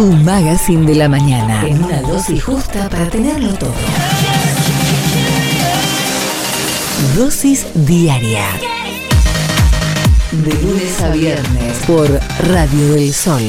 Tu magazine de la mañana. En una dosis justa para tenerlo todo. Dosis diaria. De lunes a viernes por Radio del Sol.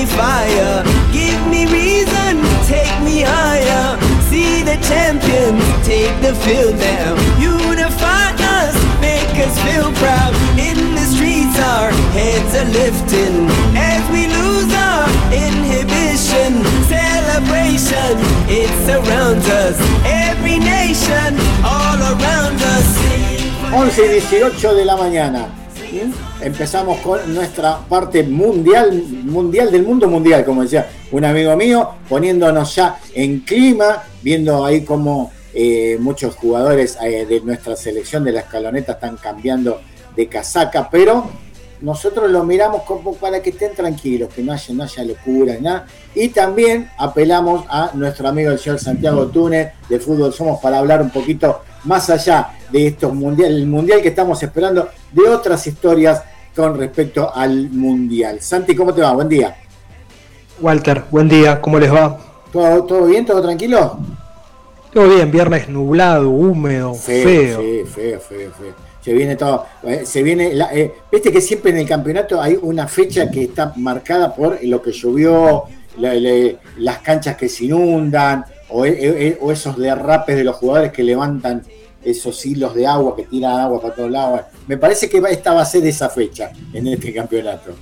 Me fire, give me reason, take me higher. See the champions take the field now. Unify us, make us feel proud. In the streets, our heads are lifting as we lose our inhibition. Celebration, it surrounds us. Every nation, all around us. 11 y 18 de la mañana. ¿Mm? Empezamos con nuestra parte mundial, mundial del mundo mundial, como decía un amigo mío, poniéndonos ya en clima, viendo ahí cómo eh, muchos jugadores eh, de nuestra selección de la escaloneta están cambiando de casaca, pero nosotros lo miramos como para que estén tranquilos, que no haya, no haya locura, nada. Y también apelamos a nuestro amigo el señor Santiago Túnez de Fútbol Somos para hablar un poquito más allá de estos mundial, el mundial que estamos esperando, de otras historias con respecto al mundial. Santi, ¿cómo te va? Buen día. Walter, buen día, ¿cómo les va? ¿Todo, todo bien? ¿Todo tranquilo? Todo bien, viernes nublado, húmedo, feo. Sí, feo, feo, feo. Se viene todo, eh, se viene, la- eh, viste que siempre en el campeonato hay una fecha que está marcada por lo que llovió, la- las canchas que se inundan, o, e- e- o esos derrapes de los jugadores que levantan esos hilos de agua, que tiran agua para todos lados. Me parece que esta va a ser esa fecha en este campeonato.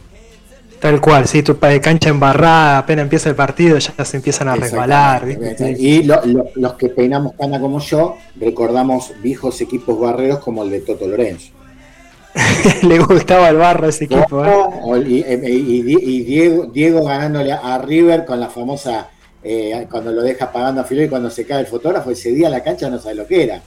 Tal cual, sí, tu de cancha embarrada, apenas empieza el partido, ya se empiezan a resbalar. Y lo- lo- los que peinamos cana como yo, recordamos viejos equipos barreros como el de Toto Lorenzo. Le gustaba el barro ese equipo, ¿eh? Y, y- y- y Diego, Diego ganándole a River con la famosa, eh, cuando lo deja pagando a Filo y cuando se cae el fotógrafo, ese día la cancha no sabe lo que era.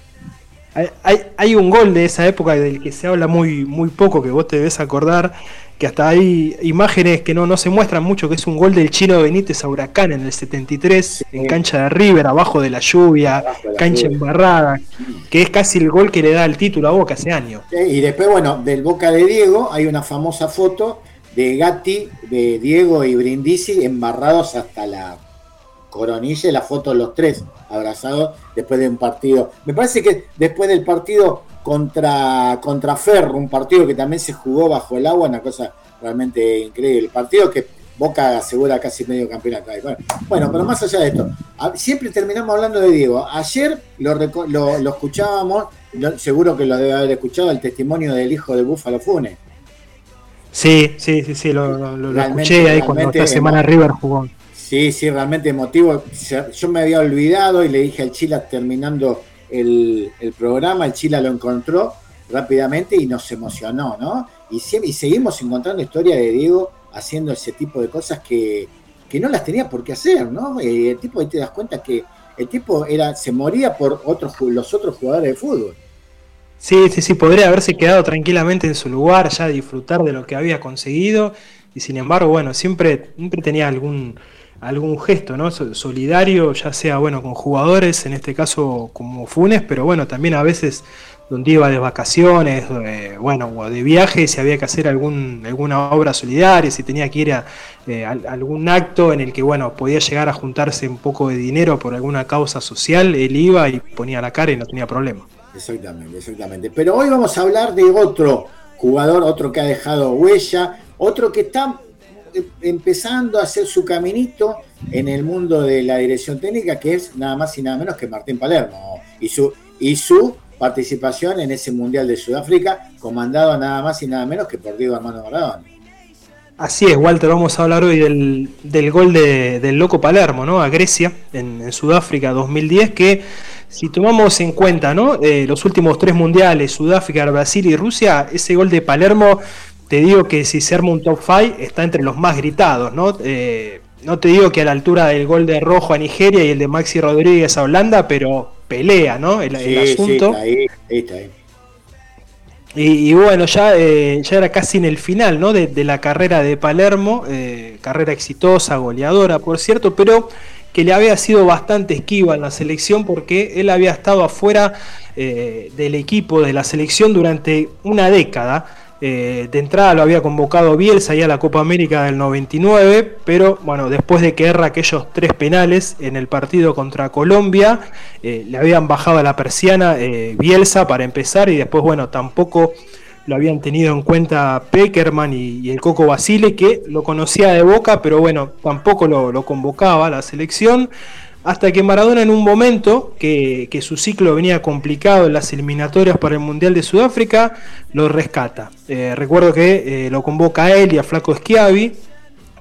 Hay, hay- hay un gol de esa época del que se habla muy, muy poco, que vos te debes acordar, que hasta hay imágenes que no, no se muestran mucho, que es un gol del chino Benítez a Huracán en el 73, en cancha de River, abajo de la lluvia, Abajo de la cancha lluvia. embarrada, que es casi el gol que le da el título a Boca hace años. Y después, bueno, del Boca de Diego hay una famosa foto de Gatti, de Diego y Brindisi embarrados hasta la coronilla la foto de los tres abrazados después de un partido. Me parece que después del partido contra, contra Ferro, un partido que también se jugó bajo el agua, una cosa realmente increíble. El partido que Boca asegura casi medio campeonato. Bueno, bueno, pero más allá de esto, siempre terminamos hablando de Diego. Ayer lo, lo, lo escuchábamos, lo- seguro que lo debe haber escuchado, el testimonio del hijo de Búfalo Funes. Sí, sí, sí, sí, lo, escuché ahí cuando esta semana River jugó. Sí, sí, realmente emotivo. Yo me había olvidado y le dije al Chila terminando el, programa, el Chila lo encontró rápidamente y nos emocionó, ¿no? Y, y seguimos encontrando historia de Diego haciendo ese tipo de cosas que, que no las tenía por qué hacer, ¿no? Eh, el tipo ahí te das cuenta que el tipo era, se moría por otros, los otros jugadores de fútbol. Sí, sí, sí, podría haberse quedado tranquilamente en su lugar, ya disfrutar de lo que había conseguido, y sin embargo, bueno, siempre, siempre tenía algún, algún gesto, ¿no? So- Solidario, ya sea, bueno, con jugadores, en este caso como Funes, pero bueno, también a veces donde iba de vacaciones, bueno, o de viaje, si había que hacer algún, alguna obra solidaria, si tenía que ir a eh, al- algún acto en el que, bueno, podía llegar a juntarse un poco de dinero por alguna causa social, él iba y ponía la cara y no tenía problema. Exactamente, exactamente. Pero hoy vamos a hablar de otro jugador, otro que ha dejado huella, otro que está empezando a hacer su caminito en el mundo de la dirección técnica, que es nada más y nada menos que Martín Palermo y su, y su participación en ese Mundial de Sudáfrica, comandado nada más y nada menos que por Diego Armando Maradona. Así es, Walter, vamos a hablar hoy del, del gol de- del Loco Palermo, ¿no? A Grecia, en, en Sudáfrica 2010, que si tomamos en cuenta, ¿no? Eh, los últimos tres mundiales, Sudáfrica, Brasil y Rusia, ese gol de Palermo, te digo que si se arma un top 5, está entre los más gritados, ¿no? Eh, no te digo que a la altura del gol de Rojo a Nigeria y el de Maxi Rodríguez a Holanda, pero, pelea, ¿no? El, el Sí, sí, asunto. está ahí, ahí está ahí. Y, y bueno, ya, eh, ya era casi en el final ¿no? de, de la carrera de Palermo, eh, carrera exitosa, goleadora, por cierto, pero que le había sido bastante esquiva en la selección porque él había estado afuera eh, del equipo de la selección durante una década. Eh, de entrada lo había convocado Bielsa ya a la Copa América del 99, pero bueno, después de que erra aquellos tres penales en el partido contra Colombia, eh, le habían bajado a la persiana eh, Bielsa para empezar y después, bueno, tampoco lo habían tenido en cuenta Peckerman y, y el Coco Basile, que lo conocía de boca, pero bueno, tampoco lo, lo convocaba a la selección. Hasta que Maradona en un momento que, su ciclo venía complicado en las eliminatorias para el Mundial de Sudáfrica, lo rescata. Eh, recuerdo que eh, lo convoca a él y a Flaco Schiavi.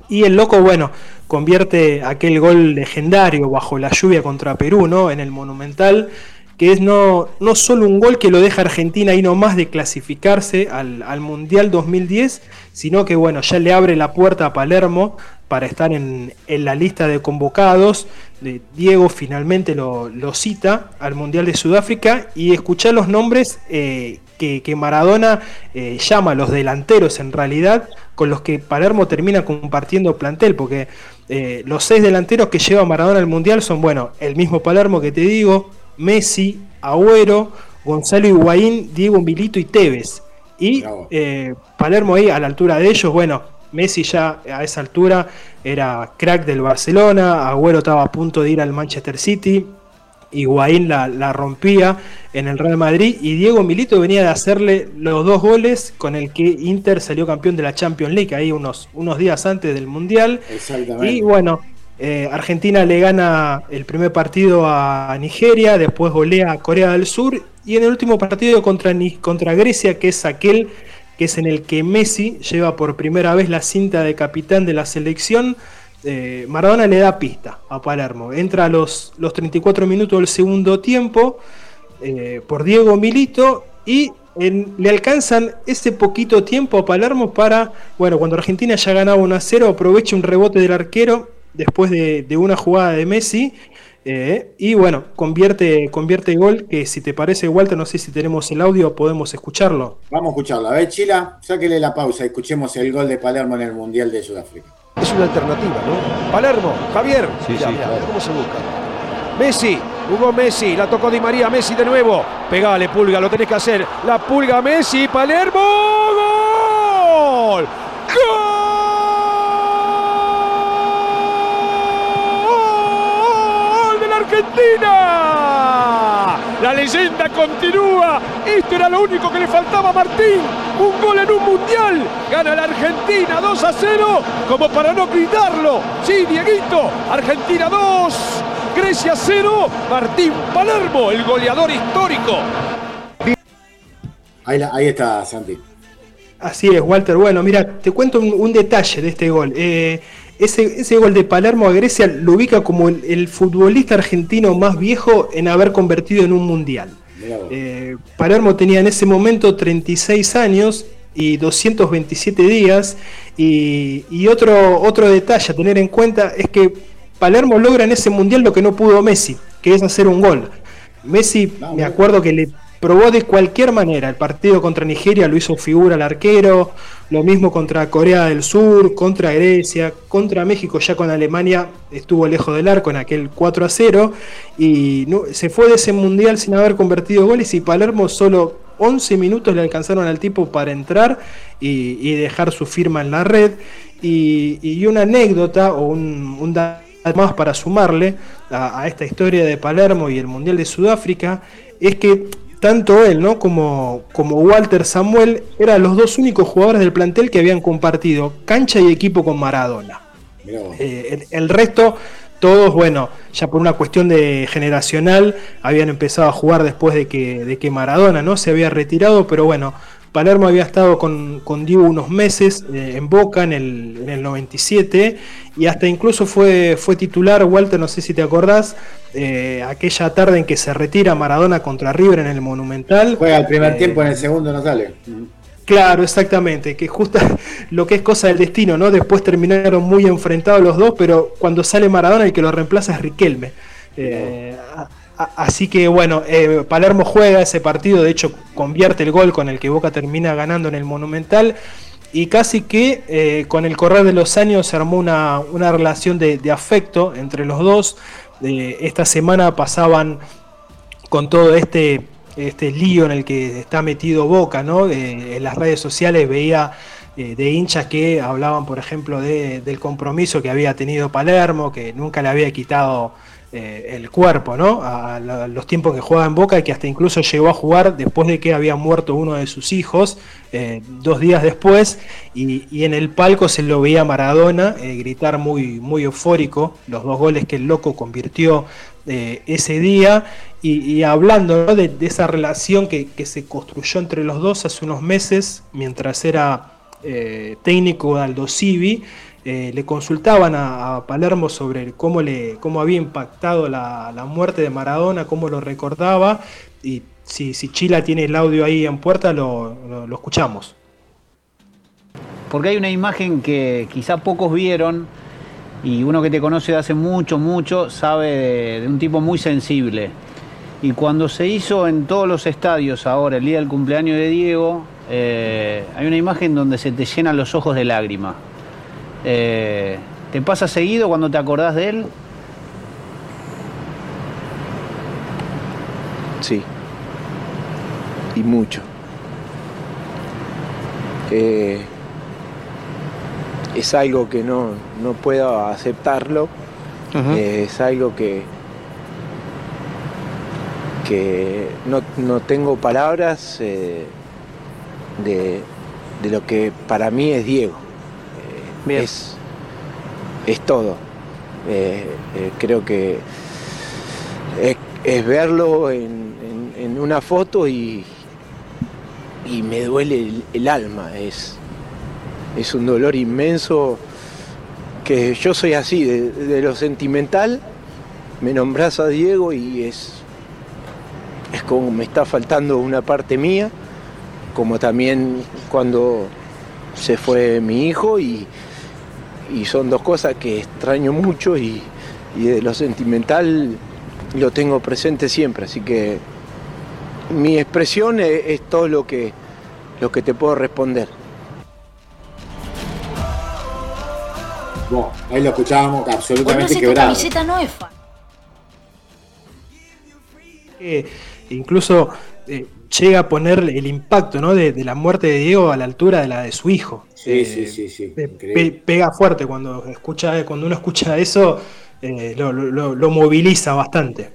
Y el loco, bueno, convierte aquel gol legendario bajo la lluvia contra Perú, ¿no? En el Monumental, que es no, no solo un gol que lo deja Argentina ahí nomás de clasificarse al, al Mundial 2010, sino que, bueno, ya le abre la puerta a Palermo para estar en, en la lista de convocados. Diego finalmente lo, lo, cita al Mundial de Sudáfrica y escuchar los nombres eh, que, que, Maradona eh, llama los delanteros en realidad, con los que Palermo termina compartiendo plantel, porque eh, los seis delanteros que lleva Maradona al Mundial son, bueno, el mismo Palermo que te digo, Messi, Agüero, Gonzalo Higuaín, Diego Milito y Tevez. Y eh, Palermo ahí a la altura de ellos, bueno, Messi ya a esa altura era crack del Barcelona, Agüero estaba a punto de ir al Manchester City, Higuaín la, la, rompía en el Real Madrid y Diego Milito venía de hacerle los dos goles con el que Inter salió campeón de la Champions League ahí unos, unos días antes del Mundial. Y bueno, eh, Argentina le gana el primer partido a Nigeria, después golea a Corea del Sur y en el último partido contra, contra Grecia, que es aquel que es en el que Messi lleva por primera vez la cinta de capitán de la selección. Eh, Maradona le da pista a Palermo. Entra a los, los 34 minutos del segundo tiempo eh, por Diego Milito y le alcanzan ese poquito tiempo a Palermo para, bueno, cuando Argentina ya ganaba 1 a 0, aprovecha un rebote del arquero después de, de una jugada de Messi. Eh, y bueno, convierte, convierte gol que si te parece, Walter, no sé si tenemos el audio, podemos escucharlo. Vamos a escucharlo. A ver, Chila, sáquele la pausa escuchemos el gol de Palermo en el Mundial de Sudáfrica. Es una alternativa, ¿no? Palermo, Javier. Sí, mirá, sí, mirá, claro. ¿Cómo se busca? Messi, Hugo Messi, la tocó Di María, Messi de nuevo. Pegale, Pulga, lo tenés que hacer. La Pulga, Messi, Palermo. ¡Gol! ¡Gol de la Argentina! La leyenda continúa. Esto era lo único que le faltaba a Martín. Un gol en un mundial. Gana la Argentina 2 a 0. Como para no gritarlo. Sí, Dieguito. Argentina 2. Grecia 0. Martín Palermo, el goleador histórico. Ahí, la, ahí está, Santi. Así es, Walter. Bueno, mira, te cuento un, un detalle de este gol. Eh, ese, ese, gol de Palermo a Grecia lo ubica como el, el, futbolista argentino más viejo en haber convertido en un mundial. Eh, Palermo tenía en ese momento 36 años y 227 días. Y, y, otro, otro detalle a tener en cuenta es que Palermo logra en ese mundial lo que no pudo Messi, que es hacer un gol. Messi, me acuerdo que le probó de cualquier manera. El partido contra Nigeria lo hizo figura al arquero, lo mismo contra Corea del Sur, contra Grecia, contra México, ya con Alemania estuvo lejos del arco en aquel 4 a 0 y no, se fue de ese mundial sin haber convertido goles y Palermo solo 11 minutos le alcanzaron al tipo para entrar y, dejar su firma en la red. Y, una anécdota o un, un más para sumarle a esta historia de Palermo y el Mundial de Sudáfrica es que tanto él ¿no? como, como Walter Samuel eran los dos únicos jugadores del plantel que habían compartido cancha y equipo con Maradona. Eh, el, el, resto, todos, bueno, ya por una cuestión de generacional, habían empezado a jugar después de que, de que Maradona ¿no? se había retirado, pero bueno, Palermo había estado con, con Diego unos meses eh, en Boca en el, en el, 97 y hasta incluso fue, fue titular, Walter, no sé si te acordás, eh, aquella tarde en que se retira Maradona contra River en el Monumental. Juega el primer eh, tiempo, en el segundo no sale. Claro, exactamente, que justo lo que es cosa del destino, ¿no? Después terminaron muy enfrentados los dos, pero cuando sale Maradona el que lo reemplaza es Riquelme. Eh, así que bueno, eh, Palermo juega ese partido, de hecho convierte el gol con el que Boca termina ganando en el Monumental y casi que eh, con el correr de los años se armó una, relación de, afecto entre los dos. esta semana pasaban con todo este, este lío en el que está metido Boca, ¿no? en las redes sociales veía eh, de hinchas que hablaban, por ejemplo, del compromiso que había tenido Palermo, que nunca le había quitado eh, el cuerpo, ¿no? A, los tiempos que jugaba en Boca y que hasta incluso llegó a jugar después de que había muerto uno de sus hijos, eh, dos días después, y, en el palco se lo veía Maradona eh, gritar muy, muy eufórico los dos goles que el loco convirtió ese día, y, hablando de, esa relación que, se construyó entre los dos hace unos meses, mientras era técnico de Aldo Civi, eh, le consultaban a, Palermo sobre cómo, le, cómo había impactado la, muerte de Maradona, cómo lo recordaba, y si, Chila tiene el audio ahí en puerta, lo, escuchamos. Porque hay una imagen que quizá pocos vieron, y uno que te conoce de hace mucho, mucho, sabe de, un tipo muy sensible. Y cuando se hizo en todos los estadios ahora, el día del cumpleaños de Diego, eh, hay una imagen donde se te llenan los ojos de lágrimas eh, ¿Te pasa seguido cuando te acordás de él? Sí. Y mucho. Eh, es algo que no, puedo aceptarlo. Eh, es algo que, que no, tengo palabras de, de lo que para mí es Diego. Es, es todo. Eh, eh, creo que es, verlo en, una foto y, y me duele el, alma. Es, es un dolor inmenso que yo soy así, de, lo sentimental, me nombras a Diego y es, es como me está faltando una parte mía, como también cuando se fue mi hijo y, y son dos cosas que extraño mucho y, de lo sentimental lo tengo presente siempre, así que mi expresión es, todo lo que, lo que te puedo responder. Bueno, ahí lo escuchábamos absolutamente bueno, quebrado. camiseta no es fan. Eh, incluso eh, llega a poner el impacto ¿no? de, la muerte de Diego a la altura de la de su hijo. Sí, eh, sí, sí, sí. pega fuerte cuando escucha, cuando uno escucha eso, eh, lo, moviliza bastante.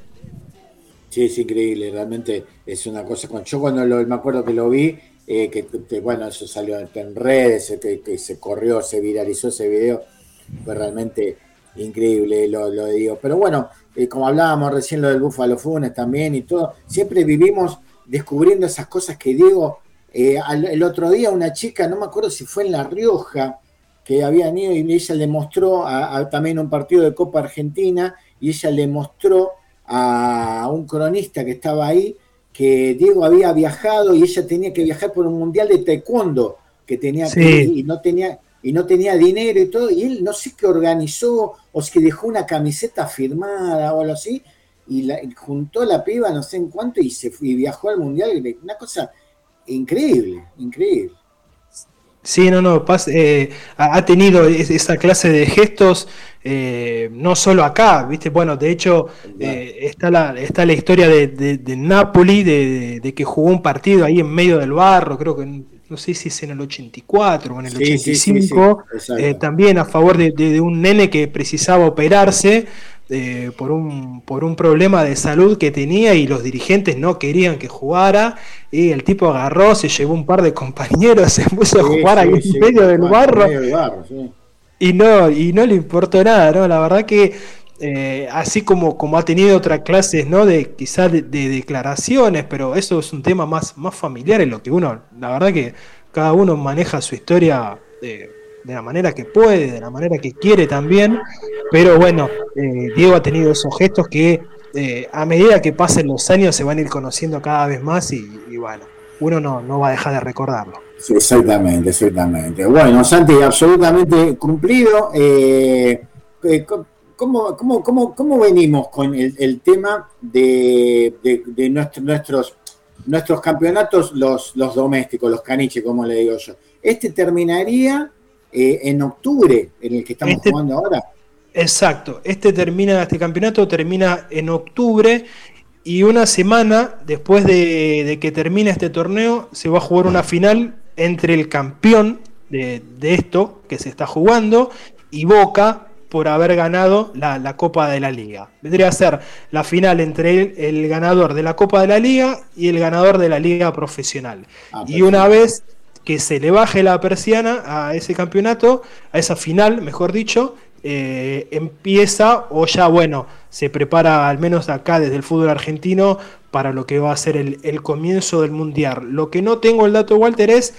Sí, es increíble, realmente es una cosa. Yo cuando me acuerdo que lo vi, eh, que, bueno, eso salió en redes, que, se corrió, se viralizó ese video, fue realmente increíble, lo, lo digo. Pero bueno, como hablábamos recién lo del Búfalo Funes también y todo, siempre vivimos descubriendo esas cosas que Diego, eh, el otro día una chica, no me acuerdo si fue en La Rioja, que habían ido y ella le mostró a, también un partido de Copa Argentina y ella le mostró a un cronista que estaba ahí que Diego había viajado y ella tenía que viajar por un mundial de taekwondo que tenía que, y no tenía y no tenía dinero y todo y él no sé qué organizó o si dejó una camiseta firmada o algo así y, la, juntó la piba no sé en cuánto y se fue, y viajó al mundial. Una cosa increíble, increíble. Sí, no, no, eh, ha tenido esa clase de gestos, eh, no solo acá, ¿viste? Bueno, de hecho, eh, está, la, está la historia de, de, Napoli, de, que jugó un partido ahí en medio del barro, creo que, no sé si es en el 84 o en el 85, también a favor de, un nene que precisaba operarse, eh, por, un, por un problema de salud que tenía y los dirigentes no querían que jugara. Y el tipo agarró, se llevó un par de compañeros, se puso a jugar ahí en medio del barro. y, no, y no le importó nada, ¿no? La verdad que eh, así como, como ha tenido otras clases, ¿no? De quizás de, declaraciones, pero eso es un tema más, más familiar en lo que uno, la verdad que cada uno maneja su historia. Eh, de la manera que puede, de la manera que quiere también, pero bueno, eh, Diego ha tenido esos gestos que eh, a medida que pasen los años se van a ir conociendo cada vez más y, bueno, uno no, va a dejar de recordarlo. exactamente, exactamente. Bueno, Santi, absolutamente cumplido. Eh, ¿cómo, cómo, cómo, cómo venimos con el, tema de, de, de nuestro- nuestros, nuestros campeonatos, los, los domésticos, los caniches, como le digo yo? Este terminaría eh, en octubre, en el que estamos Este- jugando ahora. Exacto, este termina, este campeonato termina en octubre y una semana después de, de que termine este torneo se va a jugar una final entre el campeón de, de esto que se está jugando y Boca por haber ganado la, la Copa de la Liga. Vendría a ser la final entre el, el ganador de la Copa de la Liga y el ganador de la Liga Profesional. Ah, Y una vez que se le baje la persiana a ese campeonato, a esa final, mejor dicho, eh, empieza o ya, bueno, se prepara al menos acá desde el fútbol argentino para lo que va a ser el, el comienzo del Mundial. Lo que no tengo el dato, Walter, es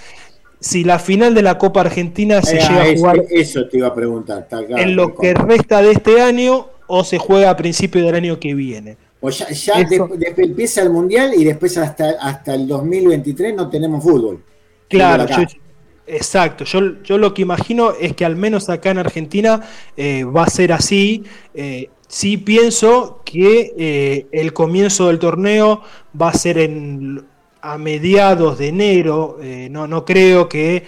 si la final de la Copa Argentina se Eh, llega a eso, jugar eso te iba a preguntar. claro, en lo que resta de este año o se juega a principio del año que viene. Pues ya, ya Eso- de- de- empieza el mundial y después hasta, hasta el 2023 no tenemos fútbol. Claro, yo- exacto. Yo, yo lo que imagino es que al menos acá en Argentina eh, va a ser así. Eh, sí pienso que eh, el comienzo del torneo va a ser en, a mediados de enero. eh, no, no creo que...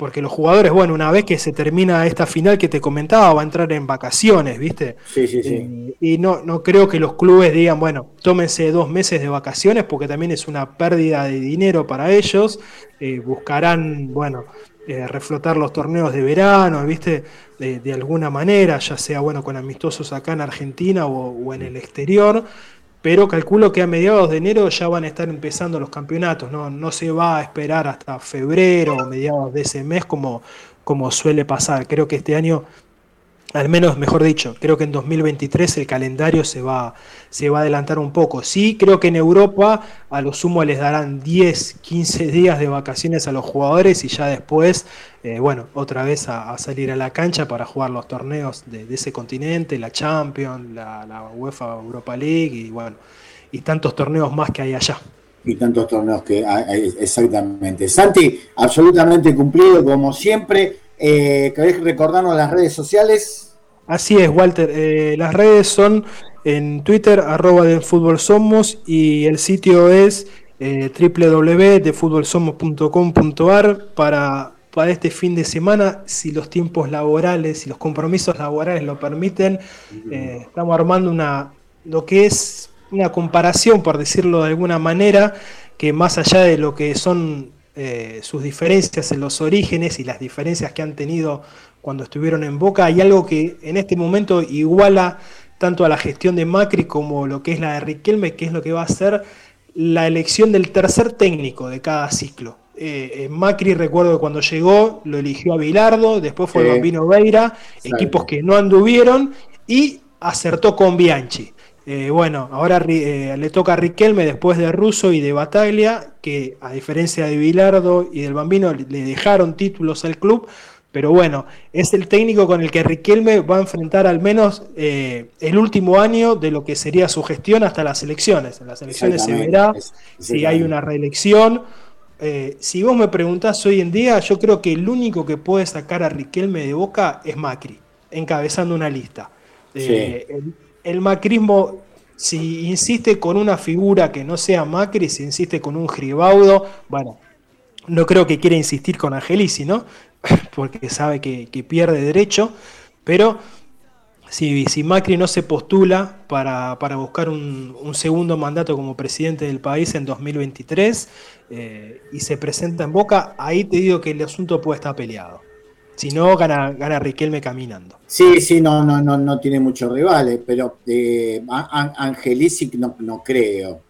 porque los jugadores, bueno, una vez que se termina esta final que te comentaba, va a entrar en vacaciones, ¿viste? Sí, sí, sí. Y no, no creo que los clubes digan, bueno, tómense dos meses de vacaciones porque también es una pérdida de dinero para ellos. Eh, buscarán, bueno, eh, reflotar los torneos de verano, ¿viste? De, de alguna manera, ya sea, bueno, con amistosos acá en Argentina o, o en el exterior. Pero calculo que a mediados de enero ya van a estar empezando los campeonatos, ¿no? No se va a esperar hasta febrero o mediados de ese mes como, como suele pasar. Creo que este año al menos, mejor dicho, creo que en 2023 el calendario se va, se va a adelantar un poco. Sí, creo que en Europa a lo sumo les darán 10, 15 días de vacaciones a los jugadores y ya después, eh, bueno, otra vez a, salir a la cancha para jugar los torneos de, de ese continente, la Champions, la, la UEFA Europa League y bueno, y tantos torneos más que hay allá. y tantos torneos que hay, exactamente. Santi, absolutamente cumplido como siempre. Eh, ¿Querés recordarnos las redes sociales? Así es, Walter. Eh, las redes son en Twitter, arroba de fútbol somos, y el sitio es eh, www.defutbolsomos.com.ar para, para este fin de semana, si los tiempos laborales y los compromisos laborales lo permiten, eh, estamos armando una lo que es una comparación, por decirlo de alguna manera, que más allá de lo que son eh, sus diferencias en los orígenes y las diferencias que han tenido cuando estuvieron en Boca, hay algo que en este momento iguala tanto a la gestión de Macri como lo que es la de Riquelme, que es lo que va a ser la elección del tercer técnico de cada ciclo. Eh, eh, Macri, recuerdo que cuando llegó, lo eligió a Bilardo, después fue Sí. Bambino Veira, equipos que no anduvieron, y acertó con Bianchi. Eh, bueno, ahora eh, le toca a Riquelme después de Russo y de Bataglia, que a diferencia de Bilardo y del Bambino le dejaron títulos al club, pero bueno, es el técnico con el que Riquelme va a enfrentar al menos eh, el último año de lo que sería su gestión hasta las elecciones. En las elecciones se verá si hay una reelección. Eh, si vos me preguntás hoy en día, yo creo que el único que puede sacar a Riquelme de Boca es Macri, encabezando una lista. Eh, el, el macrismo, si insiste con una figura que no sea Macri, si insiste con un Gribaudo, bueno, no creo que quiera insistir con Angelici, ¿no? Porque sabe que, pierde derecho, pero si, si Macri no se postula para, para buscar un, un segundo mandato como presidente del país en 2023 eh, y se presenta en Boca, ahí te digo que el asunto puede estar peleado. Si no, gana, gana Riquelme caminando. Sí, sí, no, no, no, no tiene muchos rivales, pero eh, a- a- Angelici no, no creo,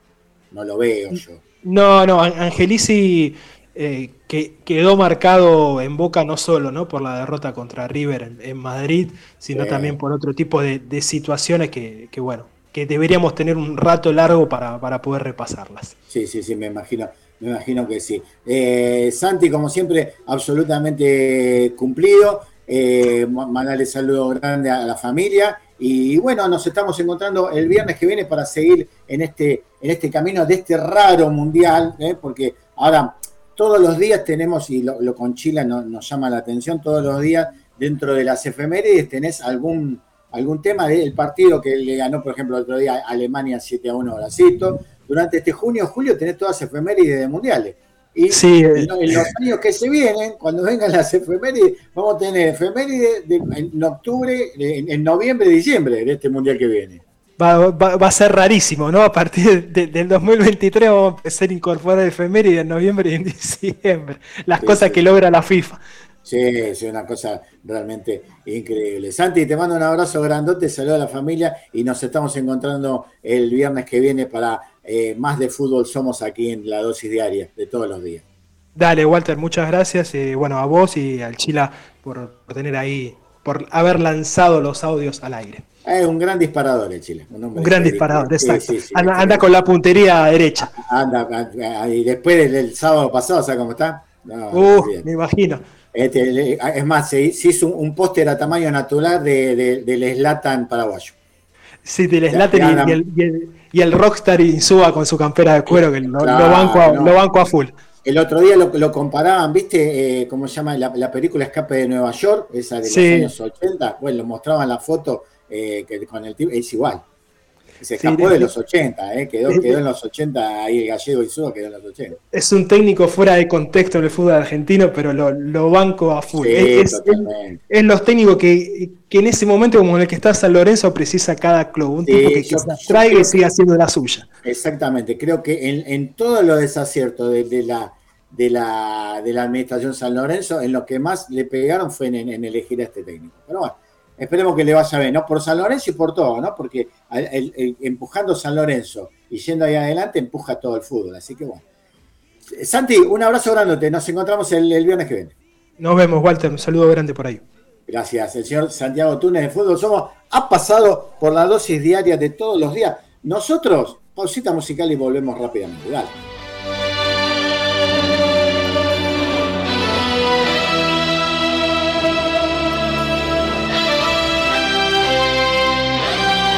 no lo veo yo. No, no, An- Angelici eh, que quedó marcado en Boca no solo ¿no? por la derrota contra River en, en Madrid, sino también por otro tipo de, de situaciones que, que, bueno, que deberíamos tener un rato largo para, para poder repasarlas. Sí, sí, sí, me imagino, me imagino que sí. Eh, Santi, como siempre, absolutamente cumplido. Eh, ma- mandarle saludo grande a la familia. Y bueno, nos estamos encontrando el viernes que viene para seguir en este, en este camino de este raro mundial, ¿eh? porque ahora todos los días tenemos, y lo, lo con Chile no- nos llama la atención, todos los días dentro de las efemérides tenés algún algún tema del partido que le ganó, por ejemplo, el otro día Alemania 7 a 1 a Bracito. Durante este junio, julio tenés todas efemérides de mundiales. Y Sí, eh. en, lo- en los años que se vienen, cuando vengan las efemérides, vamos a tener efemérides de- en octubre, en, en noviembre, diciembre de este mundial que viene. Va, va- va a ser rarísimo, ¿no? A partir de- del 2023 vamos a empezar a incorporar efemérides en noviembre y en diciembre. Las Sí, cosas sí. que logra la FIFA. Sí, es una cosa realmente increíble. Santi, te mando un abrazo grandote, saludo a la familia y nos estamos encontrando el viernes que viene para eh, más de fútbol somos aquí en la dosis diaria de todos los días. Dale, Walter, muchas gracias. eh, bueno, a vos y al Chila por, por tener ahí, por haber lanzado los audios al aire. Es un gran disparador el Chile. Un, gran disparador, exacto. sí, sí, anda, anda con la puntería derecha. anda, anda, y después del, del sábado pasado, ¿sabes cómo está? No, Uh, me imagino. Este, le- es más, se, hizo un, un póster a tamaño natural de, de- del Slatan paraguayo. Sí, del Slater y, la- y el, y, el, y el Rockstar Insúa con su campera de cuero, que lo, lo Claro, banco, a, no. lo banco a full. El otro día lo, lo comparaban, ¿viste? Eh, ¿Cómo se llama? La, la película Escape de Nueva York, esa de los Sí. años 80. Bueno, lo mostraban la foto eh, que con el tipo, es igual. Se escapó de- de los 80, ¿eh? Quedó, quedó en los 80, ahí el gallego Insúa quedó en los 80. Es un técnico fuera de contexto en el fútbol argentino, pero lo, lo banco a full. Sí, es, es- totalmente. es los técnicos que, que en ese momento, como en el que está San Lorenzo, precisa cada club. Un Sí, tipo que, que yo- se creo y siga haciendo la suya. Exactamente, creo que en, en todos los desaciertos de, de la, de, la, de la administración San Lorenzo, en lo que más le pegaron fue en, en elegir a este técnico. Pero bueno, esperemos que le vaya bien, ¿no? Por San Lorenzo y por todo, ¿no? Porque al- el- el- empujando San Lorenzo y yendo ahí adelante empuja todo el fútbol, así que bueno. Santi, un abrazo grandote, nos encontramos el, el viernes que viene. Nos vemos, Walter. Un saludo grande por ahí. Gracias, el señor Santiago Túnez de Fútbol Somos ha pasado por la dosis diaria de todos los días. Nosotros, pausita musical y volvemos rápidamente. Dale.